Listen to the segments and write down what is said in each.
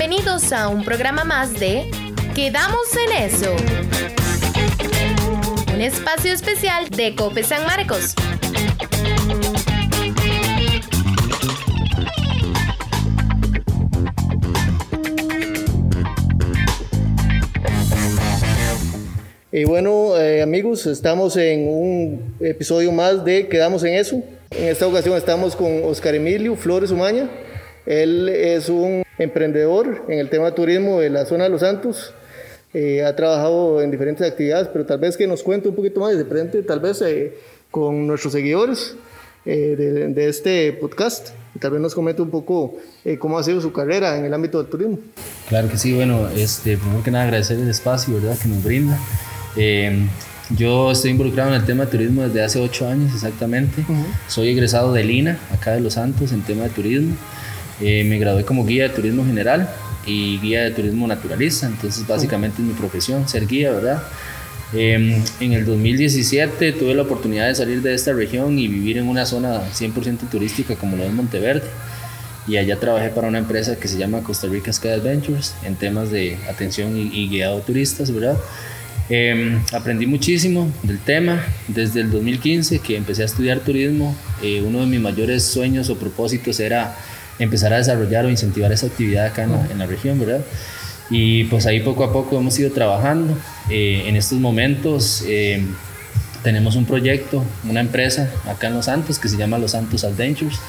Bienvenidos a un programa más de Quedamos en eso. Un espacio especial de Cope San Marcos. Y bueno, eh, amigos, estamos en un episodio más de Quedamos en eso. En esta ocasión estamos con Oscar Emilio Flores Umaña. Él es un emprendedor en el tema de turismo de la zona de Los Santos. Eh, ha trabajado en diferentes actividades, pero tal vez que nos cuente un poquito más de frente, tal vez eh, con nuestros seguidores de, de, este podcast. Y tal vez nos comente un poco cómo ha sido su carrera en el ámbito del turismo. Claro que sí, bueno, este, primero que nada agradecer el espacio ¿verdad? que nos brinda. Eh, yo estoy involucrado en el tema de turismo desde hace ocho años exactamente. Soy egresado de Lina, acá de Los Santos, en tema de turismo. Eh, me gradué como guía de turismo general y guía de turismo naturalista. Entonces, básicamente es mi profesión, ser guía, ¿verdad? Eh, en el 2017 tuve la oportunidad de salir de esta región y vivir en una zona 100% turística como lo es Monteverde. Y allá trabajé para una empresa que se llama Costa Rica Sky Adventures en temas de atención y, y guiado de turistas, ¿verdad? Em, aprendí muchísimo del tema desde el 2015 que empecé a estudiar turismo. Eh, uno de mis mayores sueños o propósitos era empezar a desarrollar o incentivar esa actividad acá en la, región, ¿verdad? Y pues ahí poco a poco hemos ido trabajando. Eh, en estos momentos em, tenemos un proyecto, una empresa acá en Los Santos que se llama Los Santos Adventures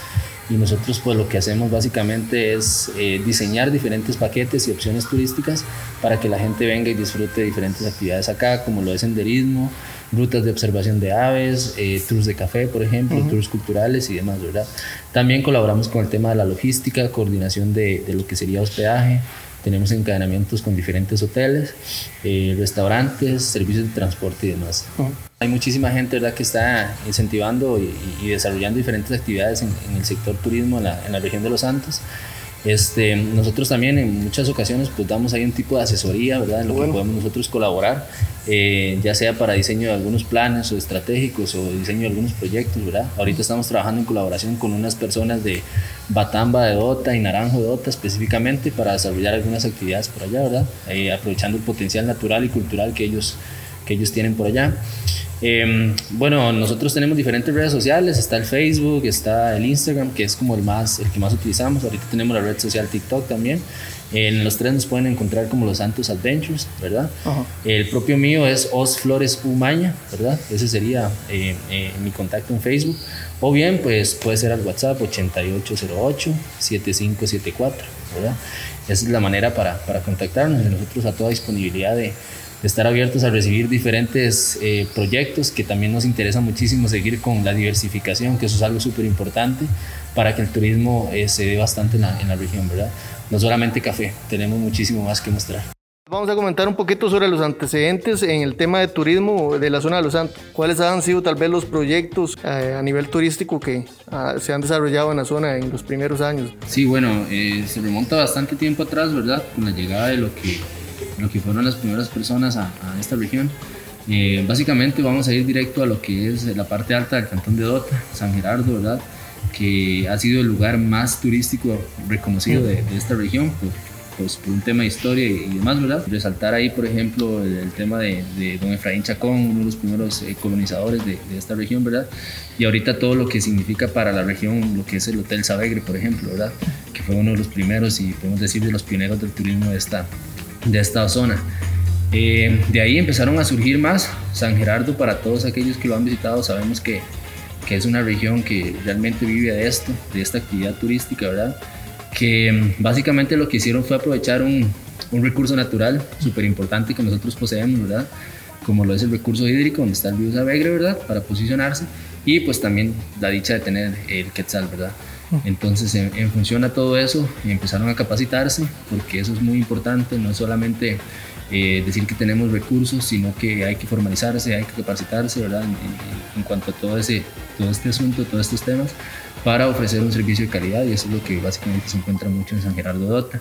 y nosotros pues lo que hacemos básicamente es eh, diseñar diferentes paquetes y opciones turísticas para que la gente venga y disfrute diferentes actividades acá, como lo es senderismo, rutas de observación de aves, eh, tours de café, por ejemplo, tours culturales y demás, ¿verdad? También colaboramos con el tema de la logística, coordinación de, de lo que sería hospedaje, tenemos encadenamientos con diferentes hoteles, eh, restaurantes, servicios de transporte y demás. Hay muchísima gente ¿verdad? que está incentivando y, desarrollando diferentes actividades en, el sector turismo en la, en la región de Los Santos. Este, nosotros también en muchas ocasiones pues damos ahí un tipo de asesoría, ¿verdad? En lo que podemos nosotros colaborar, eh, ya sea para diseño de algunos planes o estratégicos o diseño de algunos proyectos, ¿verdad? Ahorita estamos trabajando en colaboración con unas personas de Batamba de Dota y Naranjo de Dota específicamente para desarrollar algunas actividades por allá, ¿verdad? Eh, aprovechando el potencial natural y cultural que ellos, que ellos tienen por allá. Em, bueno, nosotros tenemos diferentes redes sociales, está el Facebook, está el Instagram, que es como el, más, el que más utilizamos, ahorita tenemos la red social TikTok también, en los tres nos pueden encontrar como los Santos Adventures, ¿verdad? El propio mío es Os Flores Umaña, ¿verdad? Ese sería eh, eh, mi contacto en Facebook. O bien, pues puede ser al WhatsApp 8808-7574, ¿verdad? Esa es la manera para, para contactarnos. Nosotros a toda disponibilidad de, estar abiertos a recibir diferentes eh, proyectos que también nos interesa muchísimo seguir con la diversificación, que eso es algo súper importante para que el turismo eh, se dé bastante en la, en la región, ¿verdad? No solamente café, tenemos muchísimo más que mostrar. Vamos a comentar un poquito sobre los antecedentes en el tema de turismo de la zona de Los Santos. ¿Cuáles han sido tal vez los proyectos eh, a nivel turístico que ah, se han desarrollado en la zona en los primeros años? Sí, bueno, se remonta bastante tiempo atrás, ¿verdad? Con la llegada de lo que lo que fueron las primeras personas a, esta región. Eh, básicamente vamos a ir directo a lo que es la parte alta del cantón de Dota, San Gerardo, ¿verdad? Que ha sido el lugar más turístico reconocido de, esta región por, pues, por un tema de historia y, demás, ¿verdad? Resaltar ahí, por ejemplo, el, tema de, don Efraín Chacón, uno de los primeros eh, colonizadores de, esta región, ¿verdad? Y ahorita todo lo que significa para la región, lo que es el Hotel Savegre, por ejemplo, ¿verdad? Que fue uno de los primeros y podemos decir de los pioneros del turismo de esta, de esta zona. Eh, de ahí empezaron a surgir más. San Gerardo, para todos aquellos que lo han visitado, sabemos que, que es una región que realmente vive de esto, de esta actividad turística, ¿verdad? Que mm, básicamente lo que hicieron fue aprovechar un, un recurso natural súper importante que nosotros poseemos, ¿verdad? Como lo es el recurso hídrico, donde está el río Savegre, ¿verdad? Para posicionarse. Y pues también la dicha de tener el quetzal, ¿verdad? Entonces, en, función a todo eso, empezaron a capacitarse, porque eso es muy importante, no es solamente eh, decir que tenemos recursos, sino que hay que formalizarse, hay que capacitarse, ¿verdad? En, cuanto a todo, ese, todo este asunto, todos estos temas, para ofrecer un servicio de calidad, y eso es lo que básicamente se encuentra mucho en San Gerardo Dota.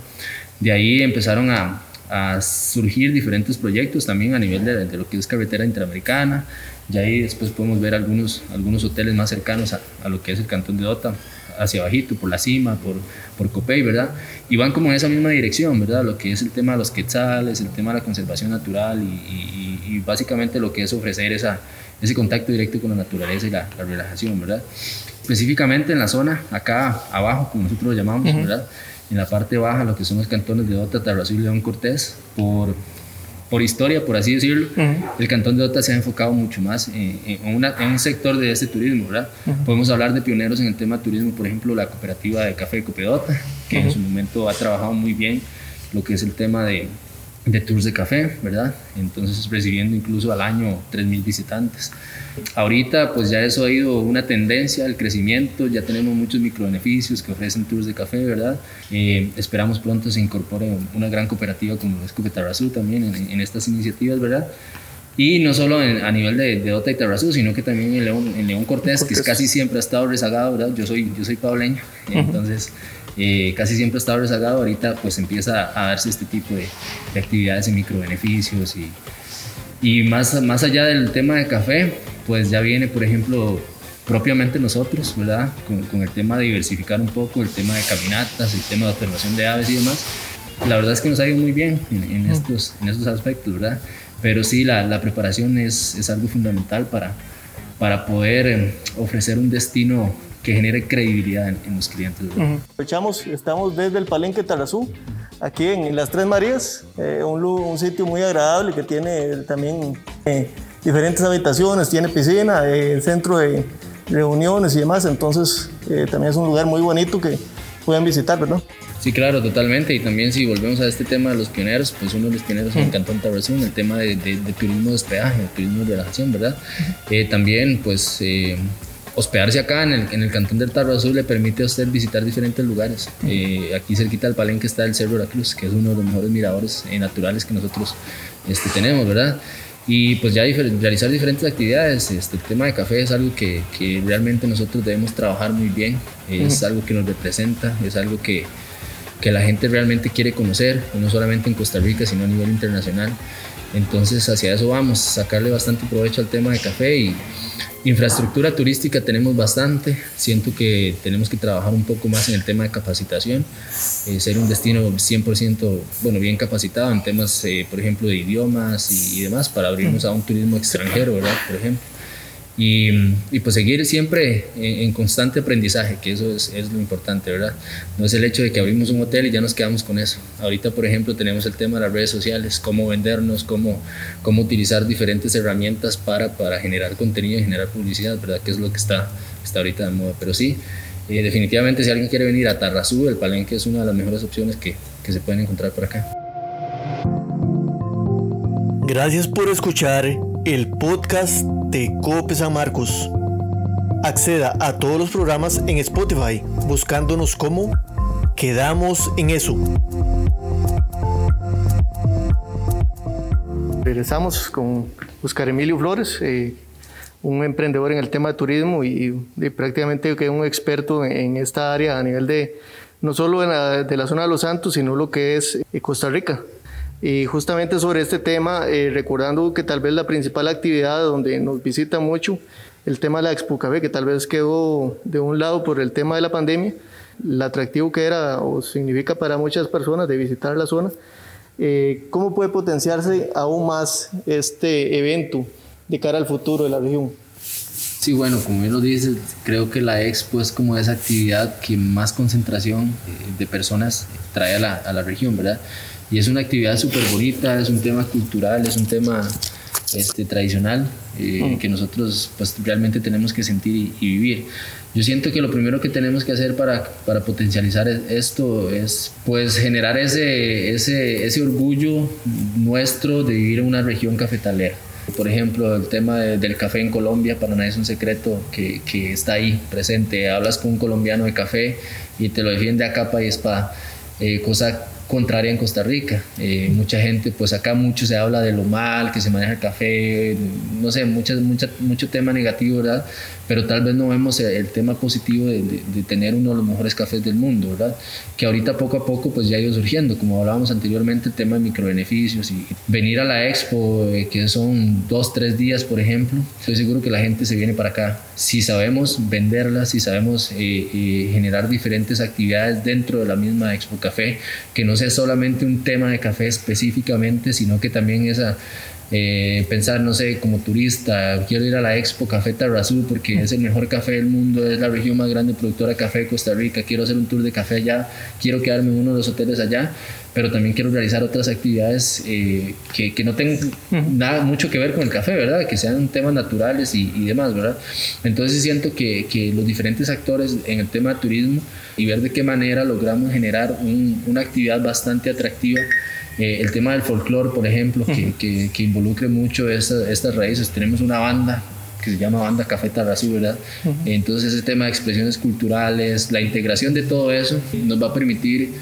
De ahí empezaron a, a surgir diferentes proyectos también a nivel de, de, lo que es carretera interamericana, y ahí después podemos ver algunos, algunos hoteles más cercanos a, a lo que es el cantón de Dota, hacia abajito, por la cima, por, por Copey, ¿verdad? Y van como en esa misma dirección, ¿verdad? Lo que es el tema de los quetzales, el tema de la conservación natural y, y, básicamente lo que es ofrecer esa, ese contacto directo con la naturaleza y la, relajación, ¿verdad? Específicamente en la zona, acá abajo, como nosotros lo llamamos, ¿verdad? En la parte baja, lo que son los cantones de Dota, Tarrazú y León Cortés, por por historia, por así decirlo, el Cantón de Ota se ha enfocado mucho más en, un sector de este turismo, ¿verdad? Podemos hablar de pioneros en el tema turismo, por ejemplo, la cooperativa de café de Copedota, que en su momento ha trabajado muy bien lo que es el tema de, de tours de café, ¿verdad? Entonces recibiendo incluso al año 3.000 visitantes. Ahorita pues ya eso ha ido una tendencia al crecimiento, ya tenemos muchos microbeneficios que ofrecen tours de café, ¿verdad? Eh, esperamos pronto se incorpore una gran cooperativa como es Copetarrazú también en, estas iniciativas, ¿verdad? Y no solo a nivel de, de Ota y Tarrazú, sino que también en León, en León Cortés, que casi siempre ha estado rezagado, ¿verdad? Yo soy, yo soy pableño, entonces eh, casi siempre ha estado rezagado, ahorita pues empieza a darse este tipo de, de actividades y microbeneficios y, y más, más allá del tema de café, pues ya viene, por ejemplo, propiamente nosotros, ¿verdad? Con, con, el tema de diversificar un poco, el tema de caminatas, el tema de observación de aves y demás. La verdad es que nos ha ido muy bien en, mm. estos, en estos aspectos, ¿verdad? Pero sí, la, la preparación es, es, algo fundamental para, para poder eh, ofrecer un destino que genere credibilidad en, los clientes. Aprovechamos, estamos desde el Palenque Tarazú, aquí en Las Tres Marías, eh, un, un, sitio muy agradable que tiene también eh, diferentes habitaciones, tiene piscina, eh, centro de reuniones y demás, entonces también es un lugar muy bonito que pueden visitar, ¿verdad? Sí, claro, totalmente. Y también si volvemos a este tema de los pioneros, pues uno de los pioneros en el Cantón Tarazú, el tema de, de, turismo de hospedaje, turismo de relajación, ¿verdad? también, pues hospedarse acá en el, en el cantón del Tarro Azul le permite a usted visitar diferentes lugares. Eh, aquí cerquita del Palenque está el Cerro de la Cruz, que es uno de los mejores miradores eh, naturales que nosotros este, tenemos, ¿verdad? Y pues ya realizar diferentes actividades. Este, el tema de café es algo que, que realmente nosotros debemos trabajar muy bien. Es algo que nos representa, es algo que, que la gente realmente quiere conocer, no solamente en Costa Rica, sino a nivel internacional. Entonces hacia eso vamos, sacarle bastante provecho al tema de café y infraestructura turística tenemos bastante, siento que tenemos que trabajar un poco más en el tema de capacitación, eh, ser un destino 100% bueno, bien capacitado en temas, eh, por ejemplo, de idiomas y, y, demás para abrirnos a un turismo extranjero, ¿verdad? Por ejemplo y, pues seguir siempre en, constante aprendizaje, que eso es, es, lo importante, ¿verdad? No es el hecho de que abrimos un hotel y ya nos quedamos con eso. Ahorita, por ejemplo, tenemos el tema de las redes sociales, cómo vendernos, cómo, cómo utilizar diferentes herramientas para, para generar contenido y generar publicidad, ¿verdad? Que es lo que está, está ahorita de moda. Pero sí, eh, definitivamente si alguien quiere venir a Tarrazú, el Palenque es una de las mejores opciones que, que se pueden encontrar por acá. Gracias por escuchar el podcast de Cope San Marcos. Acceda a todos los programas en Spotify buscándonos como Quedamos en eso. Regresamos con Oscar Emilio Flores, eh, un emprendedor en el tema de turismo y, prácticamente que un experto en, esta área a nivel de no solo de la zona de Los Santos, sino lo que es eh, Costa Rica. Y justamente sobre este tema, eh, recordando que tal vez la principal actividad donde nos visita mucho, el tema de la Expo Café, que tal vez quedó de un lado por el tema de la pandemia, el atractivo que era o significa para muchas personas de visitar la zona, eh, ¿cómo puede potenciarse aún más este evento de cara al futuro de la región? Sí, bueno, como bien lo dices, creo que la expo es como esa actividad que más concentración eh, de personas trae a la, a la región, ¿verdad? Y es una actividad súper bonita, es un tema cultural, es un tema este, tradicional eh, mm. que nosotros pues, realmente tenemos que sentir y, vivir. Yo siento que lo primero que tenemos que hacer para, para potencializar e-, esto es pues generar ese, ese, ese orgullo nuestro de vivir en una región cafetalera. Por ejemplo, el tema del café en Colombia, para nadie es un secreto que, que, está ahí presente. Hablas con un colombiano de café y te lo defiende a capa y espada, eh, cosa contraria en Costa Rica. Eh, mucha gente, pues acá mucho se habla de lo mal que se maneja el café, no sé, muchas, mucha, mucho tema negativo, ¿verdad? Pero tal vez no vemos el, tema positivo de, de, tener uno de los mejores cafés del mundo, ¿verdad? Que ahorita poco a poco pues ya ha ido surgiendo, como hablábamos anteriormente, el tema de microbeneficios y venir a la expo, eh, que son dos, tres días, por ejemplo, estoy seguro que la gente se viene para acá. Si sabemos venderlas, si sabemos eh, generar diferentes actividades dentro de la misma expo café, que no sea solamente un tema de café específicamente, sino que también esa eh, pensar, no sé, como turista, quiero ir a la Expo Café Tarrazú porque es el mejor café del mundo, es la región más grande productora de café de Costa Rica, quiero hacer un tour de café allá, quiero quedarme en uno de los hoteles allá, pero también quiero realizar otras actividades eh, que, que, no tengan nada mucho que ver con el café, ¿verdad? Que sean temas naturales y, y demás, ¿verdad? Entonces siento que, que, los diferentes actores en el tema de turismo y ver de qué manera logramos generar una actividad bastante atractiva eh, el tema del folclore, por ejemplo, que, que, involucre mucho estas raíces. Tenemos una banda que se llama Banda Café Tarrazú, ¿verdad? Entonces ese tema de expresiones culturales, la integración de todo eso nos va a permitir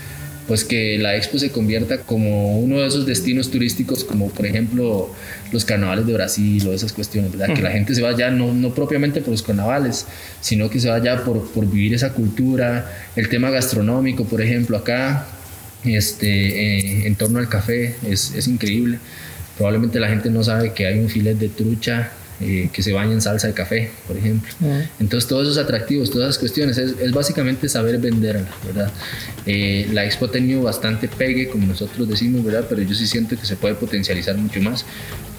pues que la expo se convierta como uno de esos destinos turísticos como por ejemplo los carnavales de Brasil o esas cuestiones, ¿verdad? Que la gente se vaya no, no propiamente por los carnavales, sino que se vaya por, por vivir esa cultura, el tema gastronómico, por ejemplo, acá este, eh, en torno al café es, es, increíble. Probablemente la gente no sabe que hay un filet de trucha eh, que se baña en salsa de café, por ejemplo. Entonces, todos esos atractivos, todas esas cuestiones, es, es básicamente saber venderla, ¿verdad? Eh, la expo ha tenido bastante pegue, como nosotros decimos, ¿verdad? Pero yo sí siento que se puede potencializar mucho más.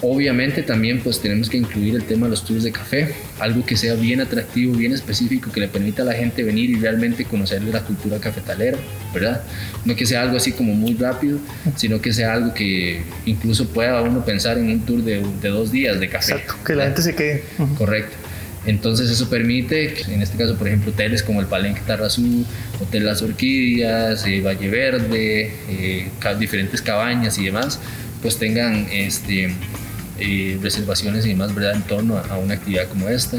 Obviamente también pues tenemos que incluir el tema de los tours de café, algo que sea bien atractivo, bien específico, que le permita a la gente venir y realmente conocer la cultura cafetalera, ¿verdad? No que sea algo así como muy rápido, sino que sea algo que incluso pueda uno pensar en un tour de, de dos días de café. Exacto, que la gente se quede. Correcto. Entonces eso permite, en este caso por ejemplo hoteles como el Palenque Tarrazú, Hotel Las Orquídeas, eh, Valle Verde, eh, diferentes cabañas y demás, pues tengan este, eh, reservaciones y demás, ¿verdad? En torno a, una actividad como esta.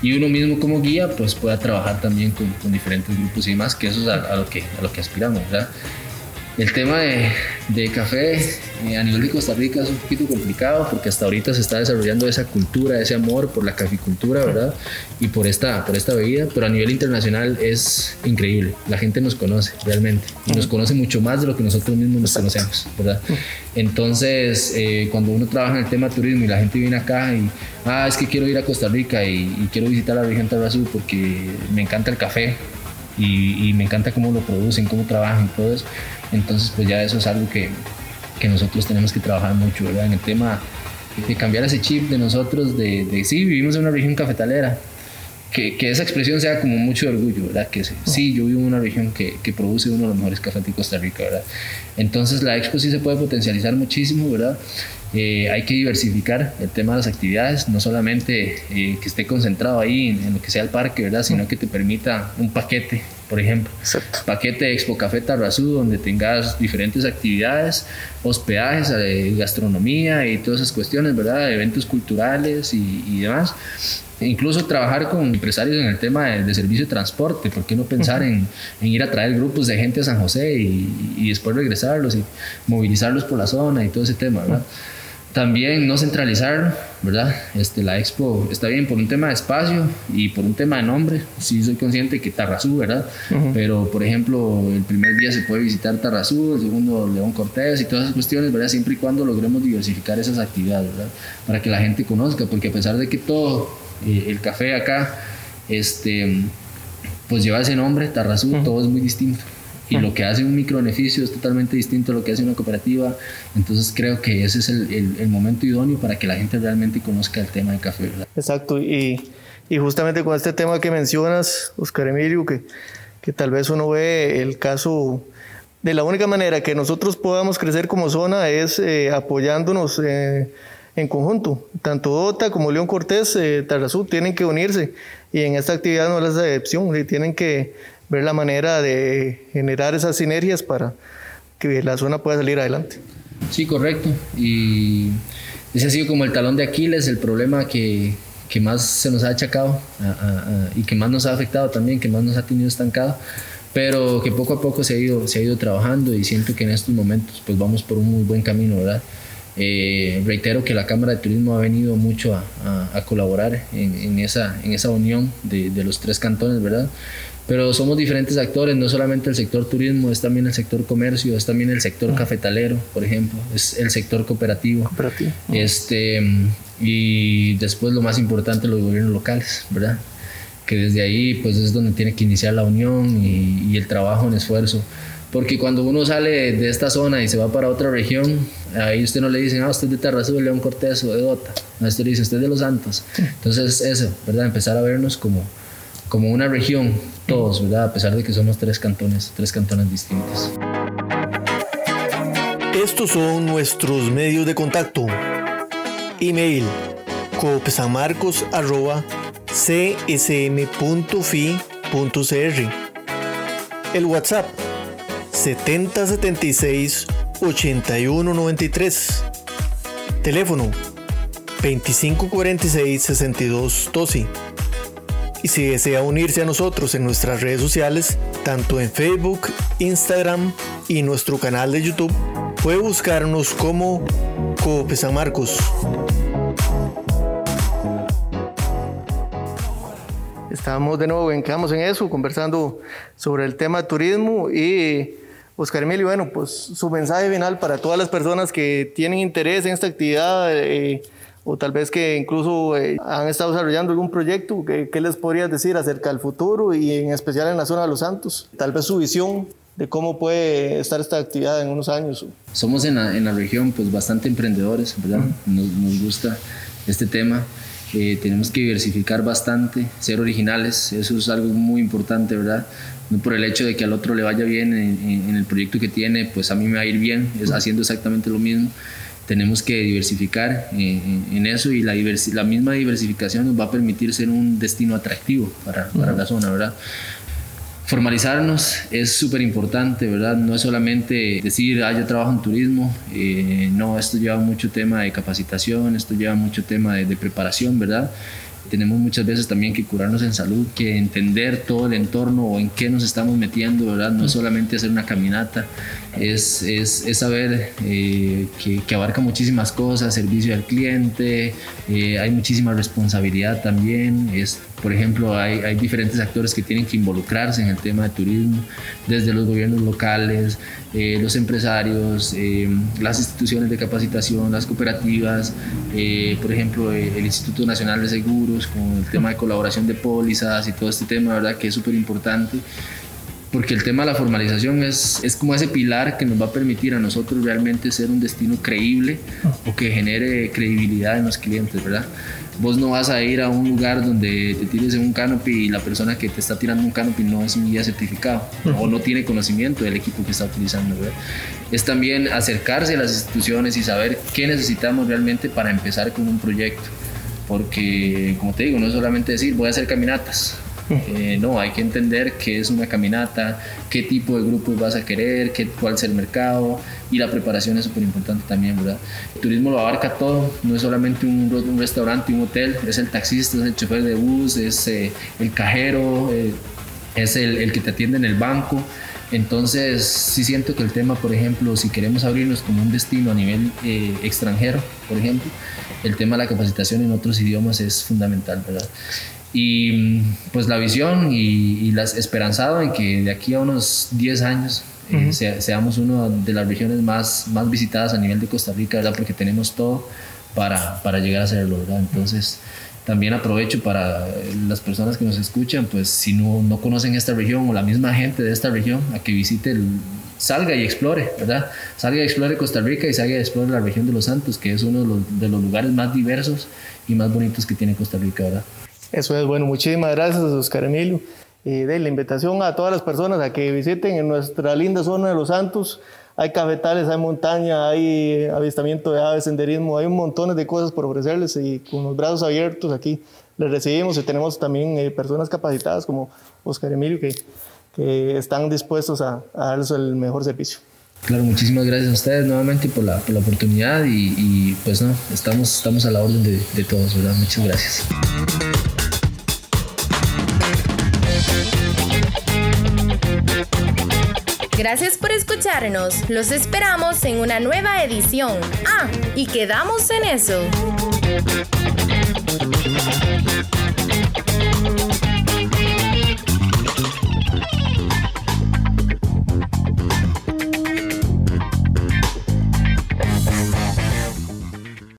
Y uno mismo como guía, pues pueda trabajar también con, con diferentes grupos y demás, que eso es a, lo, que, a lo que aspiramos, ¿verdad? El tema de, de café eh, a nivel de Costa Rica es un poquito complicado porque hasta ahorita se está desarrollando esa cultura, ese amor por la caficultura, ¿verdad? Y por esta, por esta bebida, pero a nivel internacional es increíble. La gente nos conoce realmente y nos conoce mucho más de lo que nosotros mismos nos conocemos, ¿verdad? Entonces, eh, cuando uno trabaja en el tema turismo y la gente viene acá y, ah, es que quiero ir a Costa Rica y, y quiero visitar la región Tarrazú porque me encanta el café, y, y, me encanta cómo lo producen, cómo trabajan todo eso. Entonces, pues ya eso es algo que, que nosotros tenemos que trabajar mucho, ¿verdad? En el tema de cambiar ese chip de nosotros, de, de sí, vivimos en una región cafetalera, que, que, esa expresión sea como mucho orgullo, ¿verdad? Que sí, yo vivo en una región que, que, produce uno de los mejores cafés de Costa Rica, ¿verdad? Entonces la expo sí se puede potencializar muchísimo, ¿verdad? Eh, hay que diversificar el tema de las actividades, no solamente eh, que esté concentrado ahí en, lo que sea el parque, ¿verdad? Sino que te permita un paquete, por ejemplo. Exacto. Paquete de Expo Café Tarrazú, donde tengas diferentes actividades, hospedajes, eh, gastronomía y todas esas cuestiones, ¿verdad? Eventos culturales y, y demás incluso trabajar con empresarios en el tema de, servicio de transporte, ¿por qué no pensar en, en, ir a traer grupos de gente a San José y, y, después regresarlos y movilizarlos por la zona y todo ese tema, ¿verdad? También no centralizar, ¿verdad? Este, la expo está bien por un tema de espacio y por un tema de nombre. Sí, soy consciente que Tarrazú, ¿verdad? Pero, por ejemplo, el primer día se puede visitar Tarrazú, el segundo León Cortés y todas esas cuestiones, ¿verdad? Siempre y cuando logremos diversificar esas actividades, ¿verdad? Para que la gente conozca, porque a pesar de que todo eh, el café acá, este, pues lleva ese nombre, Tarrazú, todo es muy distinto y lo que hace un microbeneficio es totalmente distinto a lo que hace una cooperativa. Entonces creo que ese es el, el, momento idóneo para que la gente realmente conozca el tema del café. ¿verdad? Exacto, y, y, justamente con este tema que mencionas, Oscar Emilio, que, que tal vez uno ve el caso de la única manera que nosotros podamos crecer como zona es eh, apoyándonos eh, en conjunto. Tanto DOTA como León Cortés, eh, Tarazú, tienen que unirse y en esta actividad no es la excepción, tienen que ver la manera de generar esas sinergias para que la zona pueda salir adelante. Sí, correcto. Y ese ha sido como el talón de Aquiles, el problema que, que más se nos ha achacado y que más nos ha afectado también, que más nos ha tenido estancado pero que poco a poco se ha ido, se ha ido trabajando y siento que en estos momentos pues vamos por un muy buen camino, ¿verdad? Eh, reitero que la Cámara de Turismo ha venido mucho a, colaborar en, en, esa, en esa unión de, de, los tres cantones, ¿verdad? Pero somos diferentes actores, no solamente el sector turismo, es también el sector comercio, es también el sector cafetalero, por ejemplo, es el sector cooperativo. cooperativo. Este, y después lo más importante, los gobiernos locales, ¿verdad? Que desde ahí pues es donde tiene que iniciar la unión y, y el trabajo en esfuerzo porque cuando uno sale de esta zona y se va para otra región, ahí usted no le dicen, ah, usted es de Tarrazú, de León Cortés o de Dota. No, usted le dice, usted es de Los Santos. Entonces, eso, ¿verdad? Empezar a vernos como, como una región, todos, ¿verdad? A pesar de que somos tres cantones, tres cantones distintos. Estos son nuestros medios de contacto. Email copesanmarcos.csm.fi.cr El WhatsApp 7076 8193. Teléfono 2546 6212. Y si desea unirse a nosotros en nuestras redes sociales, tanto en Facebook, Instagram y nuestro canal de YouTube, puede buscarnos como Cope San Marcos. Estamos de nuevo, quedamos en eso, conversando sobre el tema turismo y Oscar Emilio, bueno, pues su mensaje final para todas las personas que tienen interés en esta actividad eh, o tal vez que incluso eh, han estado desarrollando algún proyecto, ¿qué, ¿qué, les podrías decir acerca del futuro y en especial en la zona de Los Santos? Tal vez su visión de cómo puede estar esta actividad en unos años. Somos en la, en la región pues bastante emprendedores, ¿verdad? Nos, nos gusta este tema. Eh, tenemos que diversificar bastante, ser originales, eso es algo muy importante, ¿verdad? No por el hecho de que al otro le vaya bien en, en el proyecto que tiene, pues a mí me va a ir bien, es haciendo exactamente lo mismo. Tenemos que diversificar en, en eso y la, diversi la misma diversificación nos va a permitir ser un destino atractivo para, para la zona, ¿verdad? formalizarnos es súper importante, ¿verdad? No es solamente decir, ah, yo trabajo en turismo, eh, no, esto lleva mucho tema de capacitación, esto lleva mucho tema de, de preparación, ¿verdad? tenemos muchas veces también que curarnos en salud, que entender todo el entorno o en qué nos estamos metiendo, ¿verdad? No es solamente hacer una caminata, es, es, es saber eh, que, que, abarca muchísimas cosas, servicio al cliente, eh, hay muchísima responsabilidad también, es, por ejemplo, hay, hay, diferentes actores que tienen que involucrarse en el tema de turismo, desde los gobiernos locales, eh, los empresarios, eh, las instituciones de capacitación, las cooperativas, eh, por ejemplo, el Instituto Nacional de Seguros, con el tema de colaboración de pólizas y todo este tema, ¿verdad? Que es súper importante porque el tema de la formalización es, es como ese pilar que nos va a permitir a nosotros realmente ser un destino creíble o que genere credibilidad en los clientes, ¿verdad? Vos no vas a ir a un lugar donde te tires en un canopy y la persona que te está tirando un canopy no es un guía certificado o no tiene conocimiento del equipo que está utilizando, ¿verdad? Es también acercarse a las instituciones y saber qué necesitamos realmente para empezar con un proyecto. Porque, como te digo, no es solamente decir voy a hacer caminatas, eh, no, hay que entender qué es una caminata, qué tipo de grupos vas a querer, qué, cuál es el mercado y la preparación es súper importante también, ¿verdad? El turismo lo abarca todo, no es solamente un, un restaurante, un hotel, es el taxista, es el chofer de bus, es eh, el cajero, eh, es el, que te atiende en el banco. Entonces, sí siento que el tema, por ejemplo, si queremos abrirnos como un destino a nivel extranjero, por ejemplo, el tema de la capacitación en otros idiomas es fundamental, ¿verdad? Y pues la visión y, y las esperanzado en que de aquí a unos 10 años eh, se, seamos una de las regiones más, más visitadas a nivel de Costa Rica, ¿verdad? Porque tenemos todo para, para llegar a serlo, ¿verdad? Entonces, también aprovecho para las personas que nos escuchan, pues si no, no conocen esta región o la misma gente de esta región, a que visite, el, salga y explore, ¿verdad? Salga y explore Costa Rica y salga y explore la región de los Santos, que es uno de los, de los lugares más diversos y más bonitos que tiene Costa Rica, ¿verdad? Eso es, bueno, muchísimas gracias, Oscar Emilio. Y de la invitación a todas las personas a que visiten en nuestra linda zona de Los Santos. Hay cafetales, hay montaña, hay avistamiento de aves, senderismo, hay un montón de cosas por ofrecerles y con los brazos abiertos aquí les recibimos y tenemos también eh, personas capacitadas como Oscar Emilio que, que están dispuestos a, a darles el mejor servicio. Claro, muchísimas gracias a ustedes nuevamente por la, por la oportunidad y, y, pues no, estamos, estamos a la orden de, de todos, ¿verdad? Muchas gracias. Gracias por escucharnos. Los esperamos en una nueva edición. Ah, y quedamos en eso.